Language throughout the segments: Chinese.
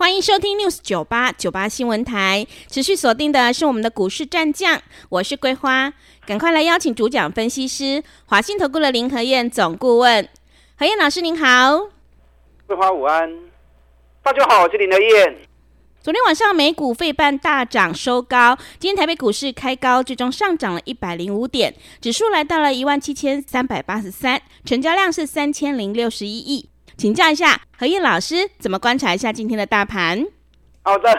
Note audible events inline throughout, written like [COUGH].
欢迎收听 News 九八九八新闻台，持续锁定的是我们的股市战将，我是桂花，赶快来邀请主讲分析师华信投顾的林和燕总顾问，何燕老师您好，桂花午安，大家好，我是林和燕。昨天晚上美股费半大涨收高，今天台北股市开高，最终上涨了一百零五点，指数来到了一万七千三百八十三，成交量是三千零六十一亿。请教一下何燕老师，怎么观察一下今天的大盘？好的，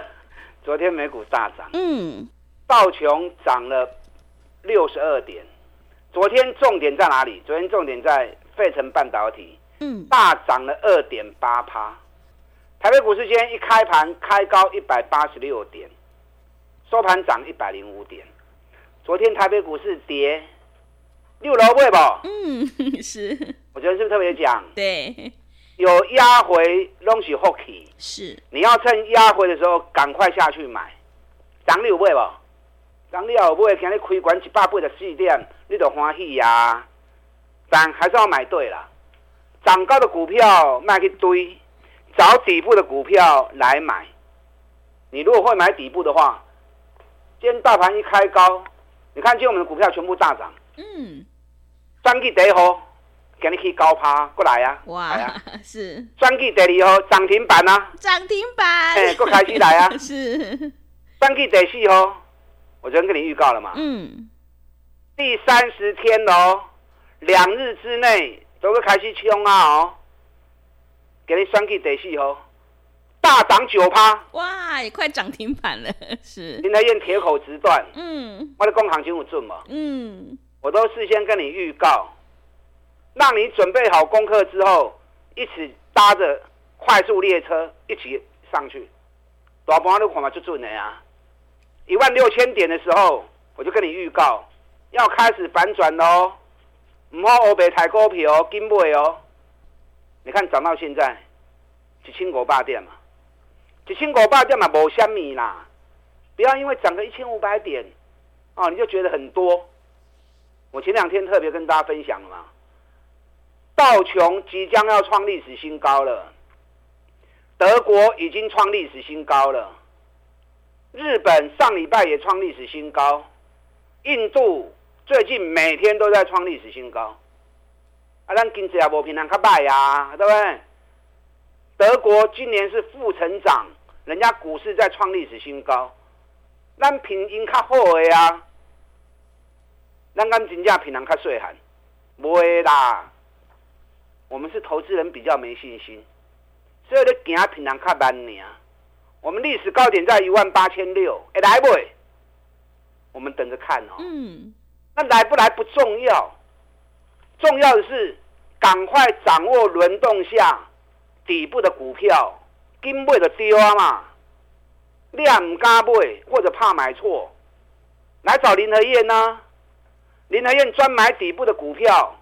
昨天美股大涨，嗯，道琼涨了六十二点。昨天重点在哪里？昨天重点在费城半导体，嗯，大涨了二点八趴。台北股市今天一开盘开高一百八十六点，收盘涨一百零五点。昨天台北股市跌六楼位不？嗯，[LAUGHS] 是。我觉得是不是特别讲？对。有压回拢是福气，是你要趁压回的时候赶快下去买。涨你有买无？涨你有买，今日开盘一百八十四点，你就欢喜呀。但还是要买对了，涨高的股票卖去堆，找底部的股票来买。你如果会买底部的话，今天大盘一开高，你看今天我们的股票全部大涨。嗯，专记第一号。给你去高趴过来呀！哇，[LAUGHS] 是专记第二号涨停板啊！涨停板，哎，过开始来啊！[LAUGHS] 是专记第四号，我昨天跟你预告了嘛？嗯，第三十天哦，两日之内都会开始冲啊！哦，给你专记第四号，大涨九趴！哇，也快涨停板了，[LAUGHS] 是。林和彦铁口直断，嗯，我的工行情有准嘛？嗯，我都事先跟你预告。让你准备好功课之后，一起搭着快速列车一起上去。大盘都看嘛就准的呀！一万六千点的时候，我就跟你预告要开始反转喽。唔好欧北抬股票哦，跟买哦。你看涨到现在一千五百点嘛，一千五百点嘛无虾米啦。不要因为涨个一千五百点哦，你就觉得很多。我前两天特别跟大家分享了嘛。道琼即将要创历史新高了，德国已经创历史新高了，日本上礼拜也创历史新高，印度最近每天都在创历史新高。啊，咱经济也无平常较歹呀，对不对？德国今年是负成长，人家股市在创历史新高，咱平因较好的呀，咱敢真正平常较细汉，不会啦。我们是投资人比较没信心，所以你行平常较慢呢。我们历史高点在一万八千六，哎，来不？我们等着看哦。嗯。那来不来不重要，重要的是赶快掌握轮动下底部的股票，金买就丢啊嘛。你也唔敢买，或者怕买错，来找林和燕呢。林和燕专买底部的股票。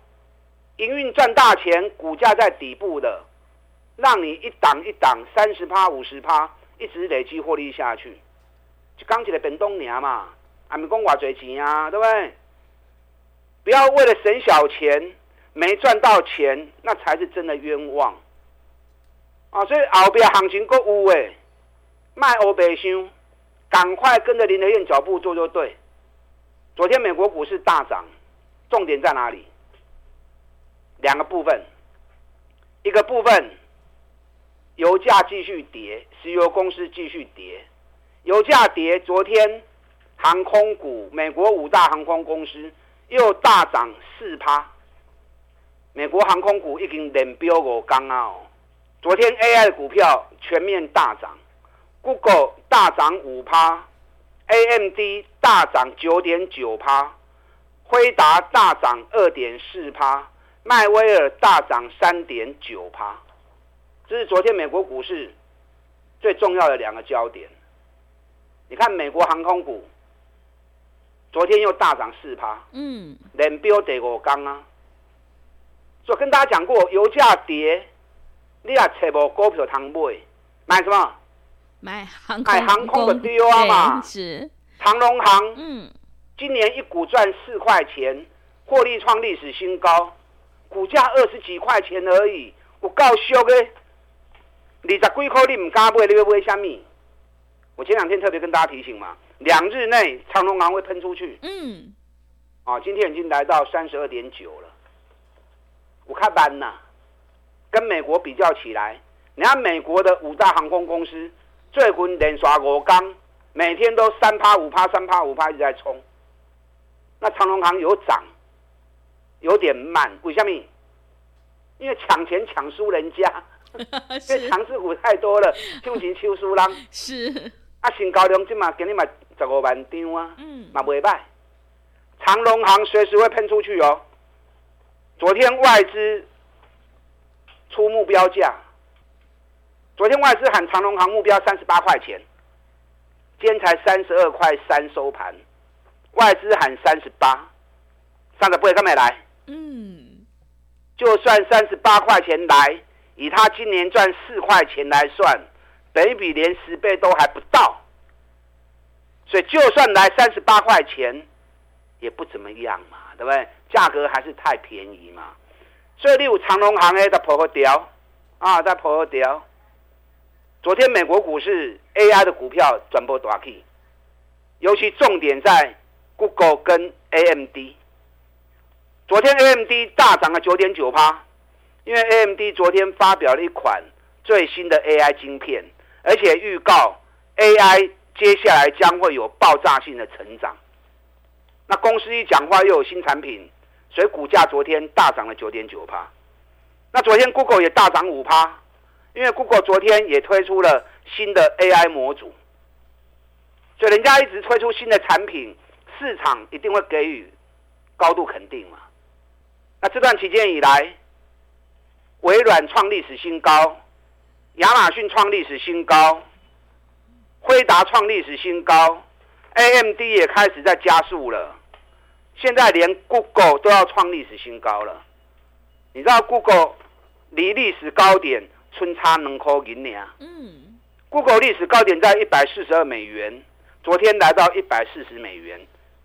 营运赚大钱，股价在底部的，让你一档一档三十趴、五十趴，一直累积获利下去。就刚起来本东年嘛，还没讲偌多钱啊，对不对？不要为了省小钱没赚到钱，那才是真的冤枉啊！所以后边行情够有诶，卖欧白箱，赶快跟着林德彦脚步做就对。昨天美国股市大涨，重点在哪里？两个部分，一个部分，油价继续跌，石油公司继续跌，油价跌，昨天航空股，美国五大航空公司又大涨四趴，美国航空股已经连飙五天啊！昨天 AI 的股票全面大涨，Google 大涨五趴，AMD 大涨九点九趴，辉达大涨二点四趴。迈威尔大涨三点九趴，这是昨天美国股市最重要的两个焦点。你看美国航空股昨天又大涨四趴，嗯，连标第五刚啊。所以跟大家讲过，油价跌，你也找无股票通买，买什么？买航空，买航空的丢啊嘛。是长龙航，嗯，今年一股赚四块钱，获利创历史新高，股价二十几块钱而已，我够俗的。二十几块你唔敢买，你要买虾米？我前两天特别跟大家提醒嘛，两日内长隆行会喷出去。嗯，啊，今天已经来到三十二点九了。我看班呐，跟美国比较起来，你看美国的五大航空公司，最近连刷五天，每天都三趴五趴三趴五趴一直在冲。那长隆行有涨，有点慢，为什么？因为抢钱抢输人家。[LAUGHS] 因为强势股太多了，[LAUGHS] 就钱抽输人。是啊，新高量今嘛给你买十五万张啊，嗯，嘛袂歹。长隆行随时会喷出去哦。昨天外资出目标价，昨天外资喊长隆行目标三十八块钱，今天才三十二块三收盘，外资喊三十八，三十八干没来？嗯，就算三十八块钱来。以他今年赚四块钱来算，本益比连十倍都还不到，所以就算来三十八块钱，也不怎么样嘛，对不对？价格还是太便宜嘛。所以你有长荣航的在破个掉啊，在破个掉。昨天美国股市 AI 的股票转波大 K，，尤其重点在 Google 跟 AMD。昨天 AMD 大涨了九点九趴。因为 AMD 昨天发表了一款最新的 AI 晶片，而且预告 AI 接下来将会有爆炸性的成长。那公司一讲话又有新产品，所以股价昨天大涨了九点九趴。那昨天 Google 也大涨五趴，因为 Google 昨天也推出了新的 AI 模组，所以人家一直推出新的产品，市场一定会给予高度肯定嘛。那这段期间以来，微软创历史新高，亚马逊创历史新高，辉达创历史新高，AMD 也开始在加速了。现在连 Google 都要创历史新高了。你知道 Google 离历史高点春差两块银两？嗯，Google 历史高点在一百四十二美元，昨天来到一百四十美元，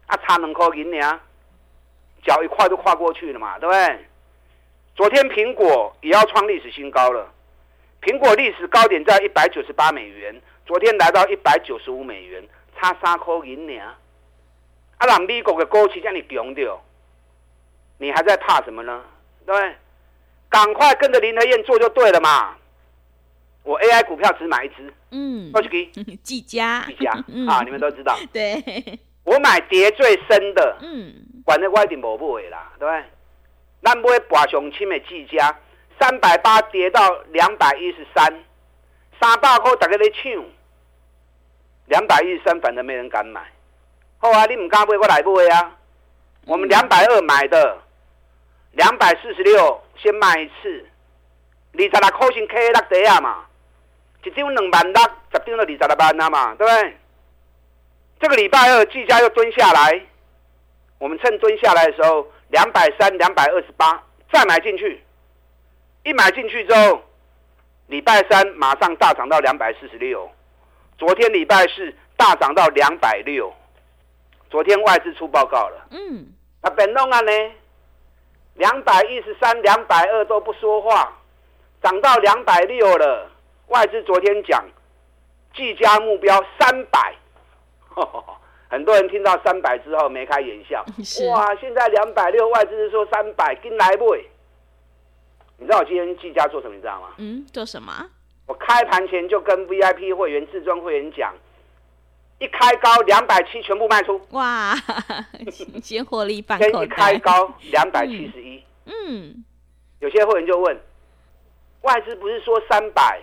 啊，差两块银两，脚一跨就跨过去了嘛，对不对？昨天苹果也要创历史新高了，苹果历史高点在一百九十八美元，昨天来到一百九十五美元，差三块银两。啊，让美国的股市这样强掉，你还在怕什么呢？对不对？赶快跟着林德燕做就对了嘛。我 AI 股票只买一只，嗯，过去给技嘉，技嘉 [LAUGHS] 啊，你们都知道。[LAUGHS] 对，我买跌最深的，嗯，管那我一定无买啦，对不对？咱买博上清的技嘉，三百八跌到两百一十三，三百块大家在抢，两百一十三反正没人敢买。好啊，你唔敢买，我来买啊。我们两百二买的，两百四十六先卖一次，二十六块钱 K 六底啊嘛，一张两万六，十张就二十六万啊嘛，对不对？这个礼拜二技嘉又蹲下来，我们趁蹲下来的时候。两百三、两百二十八，再买进去。一买进去之后，礼拜三马上大涨到两百四十六。昨天礼拜四大涨到两百六。昨天外资出报告了，嗯，那本弄啊呢？两百一十三、两百二都不说话，涨到两百六了。外资昨天讲，技嘉目标三百。[LAUGHS] 很多人听到三百之后眉开眼笑，[LAUGHS] 哇！现在两百六，外资是说三百，跟来不？你知道我今天技嘉做什么？你知道吗？嗯，做什么？我开盘前就跟 VIP 会员、至尊会员讲，一开高两百七全部卖出。哇！[LAUGHS] 先获利半口袋。先一开高两百七十一。嗯。有些会员就问，外资不是说三百，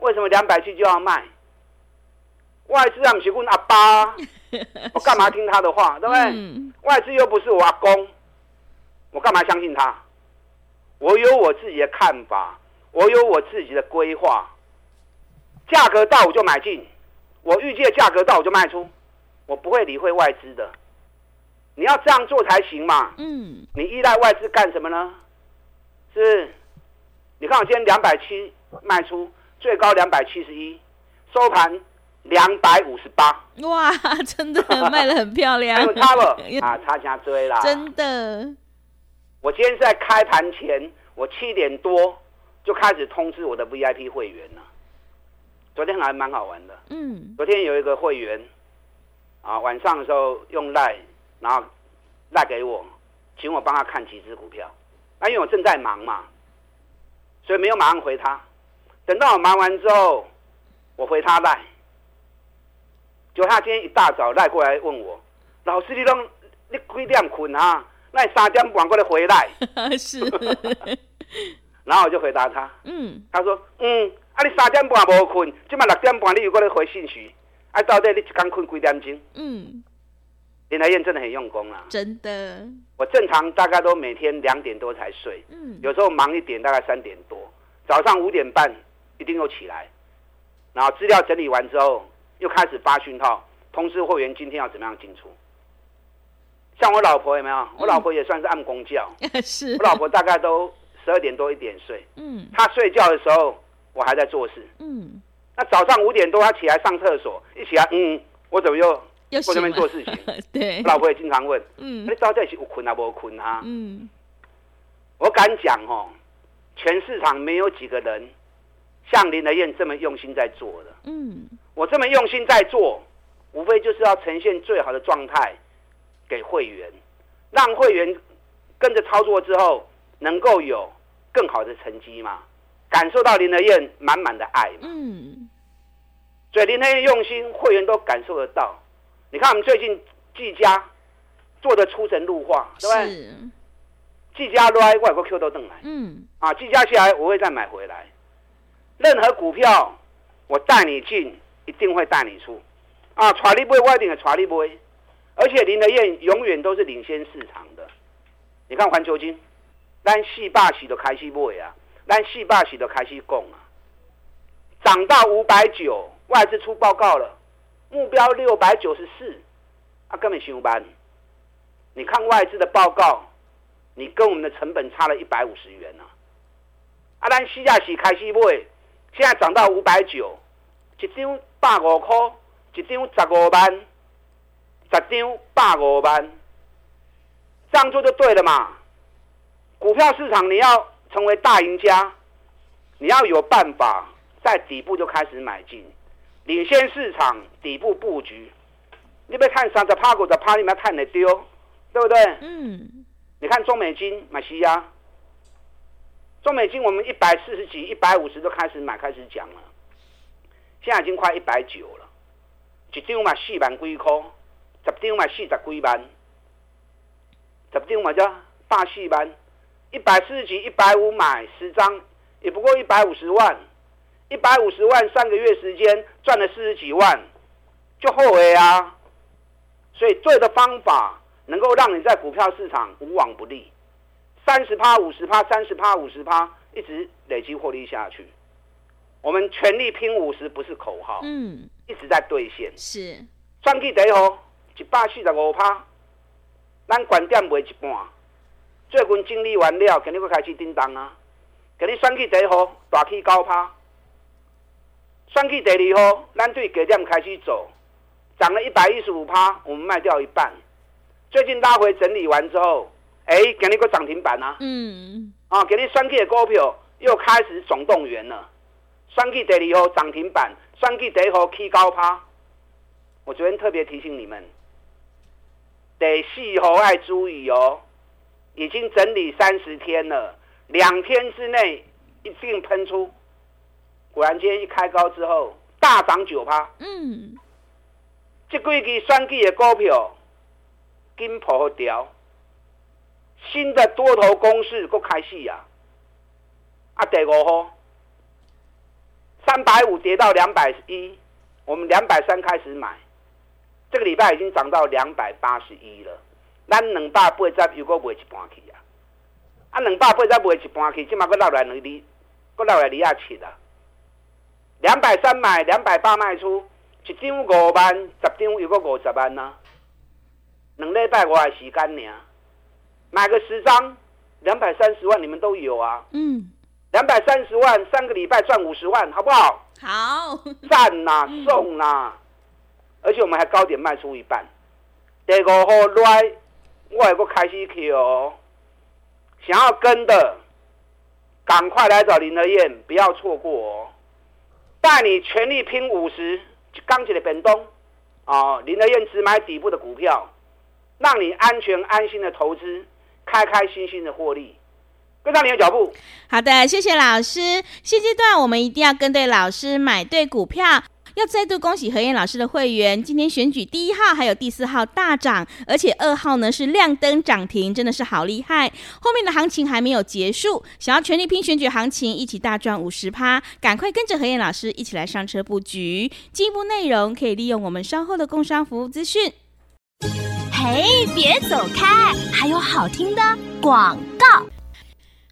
为什么两百七就要卖？外资啊，不是问阿爸。[LAUGHS] 我干嘛听他的话，对不对？嗯、外资又不是我阿公，我干嘛相信他？我有我自己的看法，我有我自己的规划。价格到我就买进，我预计的价格到我就卖出，我不会理会外资的。你要这样做才行嘛。嗯，你依赖外资干什么呢？是，是，你看我今天两百七卖出，最高两百七十一，收盘两百五十八。哇，真的卖的很漂亮。还有差不？[LAUGHS] 啊，差价追啦。真的。我今天是在开盘前，我七点多就开始通知我的 VIP 会员了。昨天还蛮好玩的。嗯。昨天有一个会员，啊，晚上的时候用赖，然后赖给我，请我帮他看几只股票。那、啊、因为我正在忙嘛，所以没有马上回他。等到我忙完之后，我回他赖。就他今天一大早赖过来问我，老师你拢你几点困啊？那三点半过来回来。[LAUGHS] 是。[LAUGHS] 然后我就回答他，嗯，他说，嗯，啊你三点半无困，今晚六点半你又过来回信息，啊到底你一天困几点钟？嗯。林和彦真的很用功啊，真的。我正常大概都每天两点多才睡，嗯，有时候忙一点大概三点多，早上五点半一定又起来，然后资料整理完之后又开始发讯号，通知会员今天要怎么样进出。像我老婆有没有？我老婆也算是按公教，嗯、[LAUGHS] 是。我老婆大概都十二点多一点睡，嗯，她睡觉的时候我还在做事，嗯，那早上五点多她起来上厕所，一起来，嗯，我怎么又？我这边做事情，[LAUGHS] 对，我老婆也经常问，嗯，你到底是有困啊，无困啊？嗯，我敢讲哦，全市场没有几个人像林德燕这么用心在做的。嗯，我这么用心在做，无非就是要呈现最好的状态给会员，让会员跟着操作之后，能够有更好的成绩嘛，感受到林德燕满满的爱嘛。嗯，所以林德燕用心，会员都感受得到。你看，我们最近技嘉做的出神入化，对不对？技嘉来，外国 Q 都登来。嗯。啊，技嘉下来，我会再买回来。任何股票，我带你进，一定会带你出。啊，带你买，我一定会带你买。而且林德燕永远都是领先市场的。你看环球金，咱四百四都开始买啊，咱四百四都开始供啊，涨到五百九，外资出报告了。目标六百九十四，啊，根本上班。你看外资的报告，你跟我们的成本差了一百五十元呢。啊，咱四亚是开始买，现在涨到五百九，一张百五块，一张十五万，十张百五万，这样做就对了嘛。股票市场你要成为大赢家，你要有办法在底部就开始买进。领先市场底部布局，你别看三十趴股的趴，你们要看得丢，对不对？嗯。你看中美金买西亚，中美金我们一百四十几、一百五十都开始买，开始讲了。现在已经快一百九了，一张嘛四万几块，十张嘛四十几万，十张嘛叫大四万，一百四十几、一百五买十张，也不过一百五十万。一百五十万三个月时间赚了四十几万，就后悔啊！所以做的方法能够让你在股票市场无往不利，三十趴、五十趴、三十趴、五十趴，一直累积获利下去。我们全力拼五十不是口号，嗯，一直在兑现。是，算计第一号一百四十五趴，咱关店卖一半，最近整理完了，肯定会开始叮当啊！给你算计第一号大起高趴。算计第二号，咱对低点开始走，涨了一百一十五趴，我们卖掉一半。最近拉回整理完之后，哎、欸，给你个涨停板啊！嗯，啊，给你算计的股票又开始总动员了。算计第二号涨停板，算计第一号起高趴。我昨天特别提醒你们，第四号要注意哦，已经整理三十天了，两天之内一定喷出。果然，今天一开高之后大涨九趴。嗯，这几支选举的股票金破掉，新的多头攻势又开始啊！啊，第五号三百五跌到两百一，我们两百三开始买，这个礼拜已经涨到两百八十一了。咱两百八十又过卖一半去啊！啊，两百八十卖一半去，起码搁落来两厘，搁落来二啊七啊！两百三买，两百八卖出，一张五万，十张又个五十万呢、啊。两礼拜拜我的时间呢，买个十张，两百三十万，你们都有啊。嗯，两百三十万，三个礼拜赚五十万，好不好？好，赞呐、啊，送呐、啊，而且我们还高点卖出一半。第五号来，我还不开始去哦。想要跟的，赶快来找林德燕，不要错过哦。带你全力拼五十，钢铁的本东哦，林德燕只买底部的股票，让你安全安心的投资，开开心心的获利，跟上你的脚步。好的，谢谢老师。现阶段我们一定要跟对老师，买对股票。要再度恭喜何燕老师的会员，今天选举第一号还有第四号大涨，而且二号呢是亮灯涨停，真的是好厉害。后面的行情还没有结束，想要全力拼选举行情，一起大赚五十趴，赶快跟着何燕老师一起来上车布局。进一步内容可以利用我们稍后的工商服务资讯。嘿，别走开，还有好听的广告。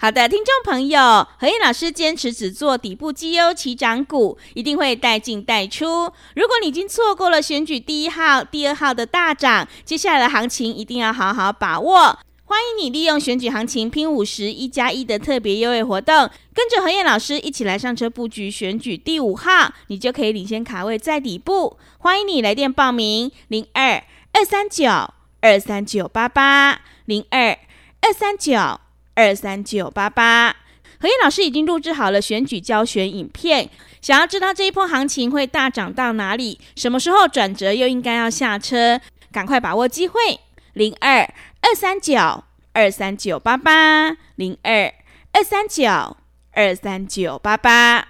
好的，听众朋友，何燕老师坚持只做底部绩优起涨股，一定会带进带出。如果你已经错过了选举第一号、第二号的大涨，接下来的行情一定要好好把握。欢迎你利用选举行情拼五十一加一的特别优惠活动，跟着何燕老师一起来上车布局选举第五号，你就可以领先卡位在底部。欢迎你来电报名：零二二三九二三九八八零二二三九。二三九八八，何燕老师已经录制好了选举教学影片。想要知道这一波行情会大涨到哪里，什么时候转折又应该要下车，赶快把握机会。零二二三九二三九八八，零二二三九二三九八八。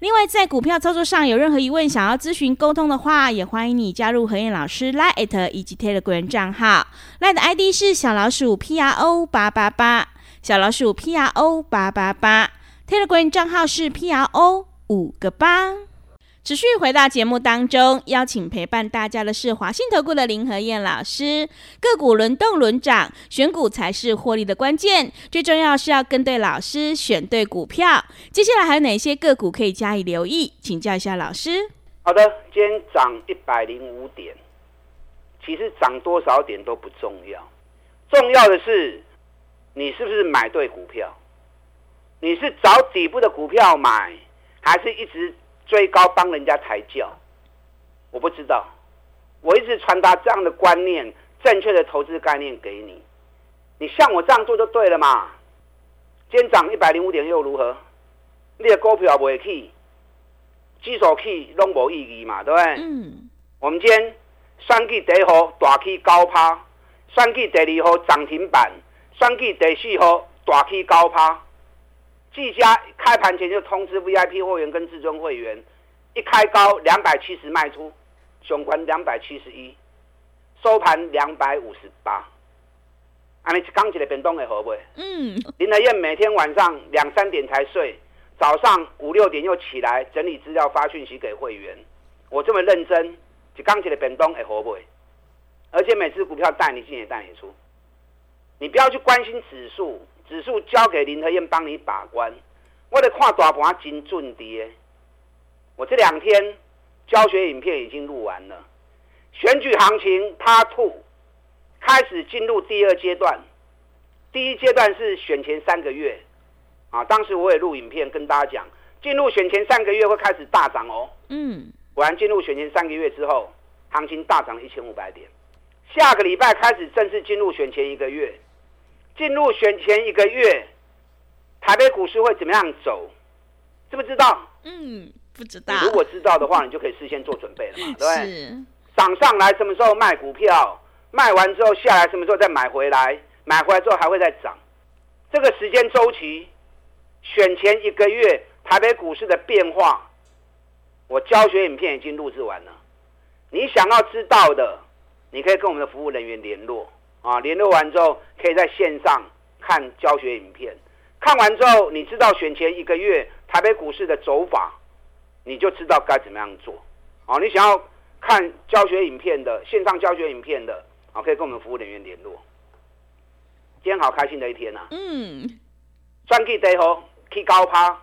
另外，在股票操作上有任何疑问，想要咨询沟通的话，也欢迎你加入何燕老师 Line@ 以及 Telegram 账号。Line 的 ID 是小老鼠 P R O 八八八。小老鼠 P R O 八八八，Telegram 账号是 P R O 五个八。持续回到节目当中，邀请陪伴大家的是华信投顾的林和燕老师。个股轮动轮涨，选股才是获利的关键。最重要是要跟对老师，选对股票。接下来还有哪些个股可以加以留意？请教一下老师。好的，今天涨一百零五点，其实涨多少点都不重要，重要的是。你是不是买对股票？你是找底部的股票买，还是一直追高帮人家抬轿？我不知道。我一直传达这样的观念，正确的投资概念给你。你像我这样做就对了嘛。今天涨一百零五点又如何？你的股票不会去，指数去拢无意义嘛，对不对？嗯。我们今天选举第一号大起高趴，选举第二号涨停板。选举第四号大起高趴，技嘉开盘前就通知 VIP 会员跟至尊会员，一开高两百七十卖出，上关两百七十一，收盘两百五十八。安尼刚起来变动的好不？嗯。林德燕每天晚上两三点才睡，早上五六点又起来整理资料发讯息给会员。我这么认真，就刚起来变动的好不？而且每次股票带你进也带你出。你不要去关心指数，指数交给林和燕帮你把关。我得看大盘真准跌。我这两天教学影片已经录完了，选举行情 Part Two 开始进入第二阶段。第一阶段是选前三个月，啊，当时我也录影片跟大家讲，进入选前三个月会开始大涨哦。嗯，果然进入选前三个月之后，行情大涨了一千五百点。下个礼拜开始正式进入选前一个月。进入选前一个月，台北股市会怎么样走？知不知道？嗯，不知道。如果知道的话，你就可以事先做准备了嘛，对不对？是。涨上来什么时候卖股票？卖完之后下来什么时候再买回来？买回来之后还会再涨。这个时间周期，选前一个月台北股市的变化，我教学影片已经录制完了。你想要知道的，你可以跟我们的服务人员联络。啊，联络完之后，可以在线上看教学影片。看完之后，你知道选前一个月台北股市的走法，你就知道该怎么样做。啊，你想要看教学影片的线上教学影片的，啊，可以跟我们服务人员联络。今天好开心的一天呐、啊！嗯。选举第一号起高趴，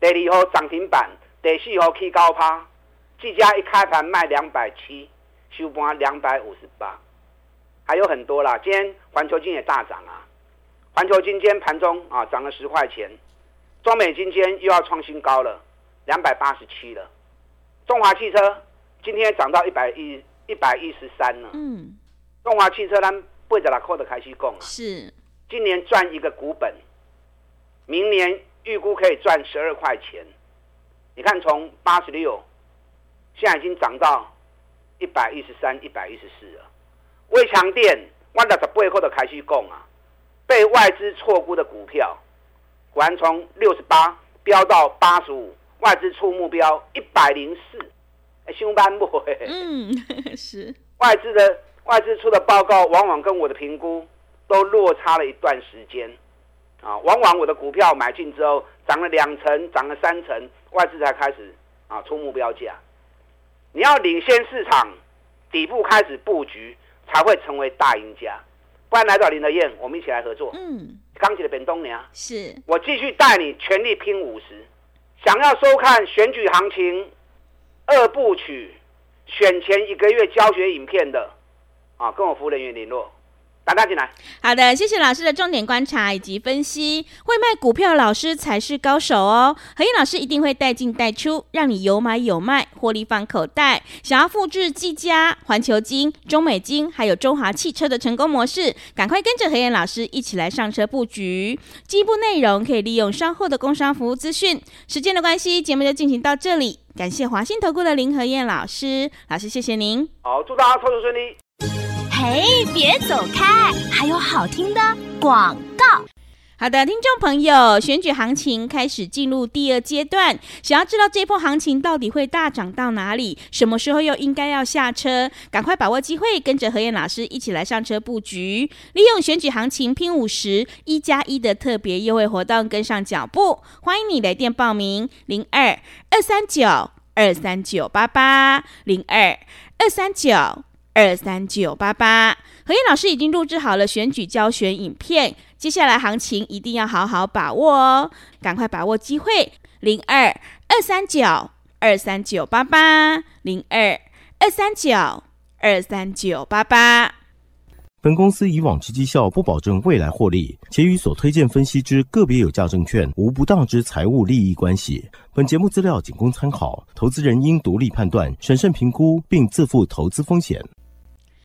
第二号涨停板，第四号起高趴。技嘉一开盘卖两百七，收盘两百五十八。还有很多啦。今天环球金也大涨啊，环球金今天盘中啊涨了十块钱，中美晶今天又要创新高了，两百八十七了。中华汽车今天涨到一百一一百一十三了。嗯，中华汽车咱背着拉扣的开始供啊，是今年赚一个股本，明年预估可以赚十二块钱。你看从八十六，现在已经涨到一百一十三、一百一十四了。威强电，我在十八号的开始讲啊，被外资错估的股票，果然从六十八飙到八十五。外资出目标一百零四，哎，凶班不？嗯，[LAUGHS] 是外资的外资出的报告，往往跟我的评估都落差了一段时间啊。往往我的股票买进之后涨了两成，涨了三成，外资才开始啊出目标价。你要领先市场，底部开始布局，才会成为大赢家。不然来找林德燕，我们一起来合作。嗯，刚起的本东娘，是我继续带你全力拼五十。想要收看选举行情二部曲选前一个月教学影片的啊，跟我服务人员联络，打电话进来。好的，谢谢老师的重点观察以及分析。会卖股票老师才是高手哦。何燕老师一定会带进带出，让你有买有卖，获利放口袋。想要复制技嘉、环球金、中美金还有中华汽车的成功模式，赶快跟着何燕老师一起来上车布局。进一步内容可以利用稍后的工商服务资讯。时间的关系，节目就进行到这里。感谢华信投顾的林和燕老师，老师谢谢您。好，祝大家操作顺利。嘿，别走开，还有好听的广告。好的，听众朋友，选举行情开始进入第二阶段，想要知道这波行情到底会大涨到哪里，什么时候又应该要下车？赶快把握机会，跟着何燕老师一起来上车布局，利用选举行情拼五十一加一的特别优惠活动，跟上脚步。欢迎你来电报名：零二二三九二三九八八零二二三九二三九八八。何燕老师已经录制好了选举教学影片。接下来行情一定要好好把握哦，赶快把握机会，零二二三九二三九八八，零二二三九二三九八八。本公司以往之绩效不保证未来获利，且与所推荐分析之个别有价证券无不当之财务利益关系。本节目资料仅供参考，投资人应独立判断、审慎评估，并自负投资风险。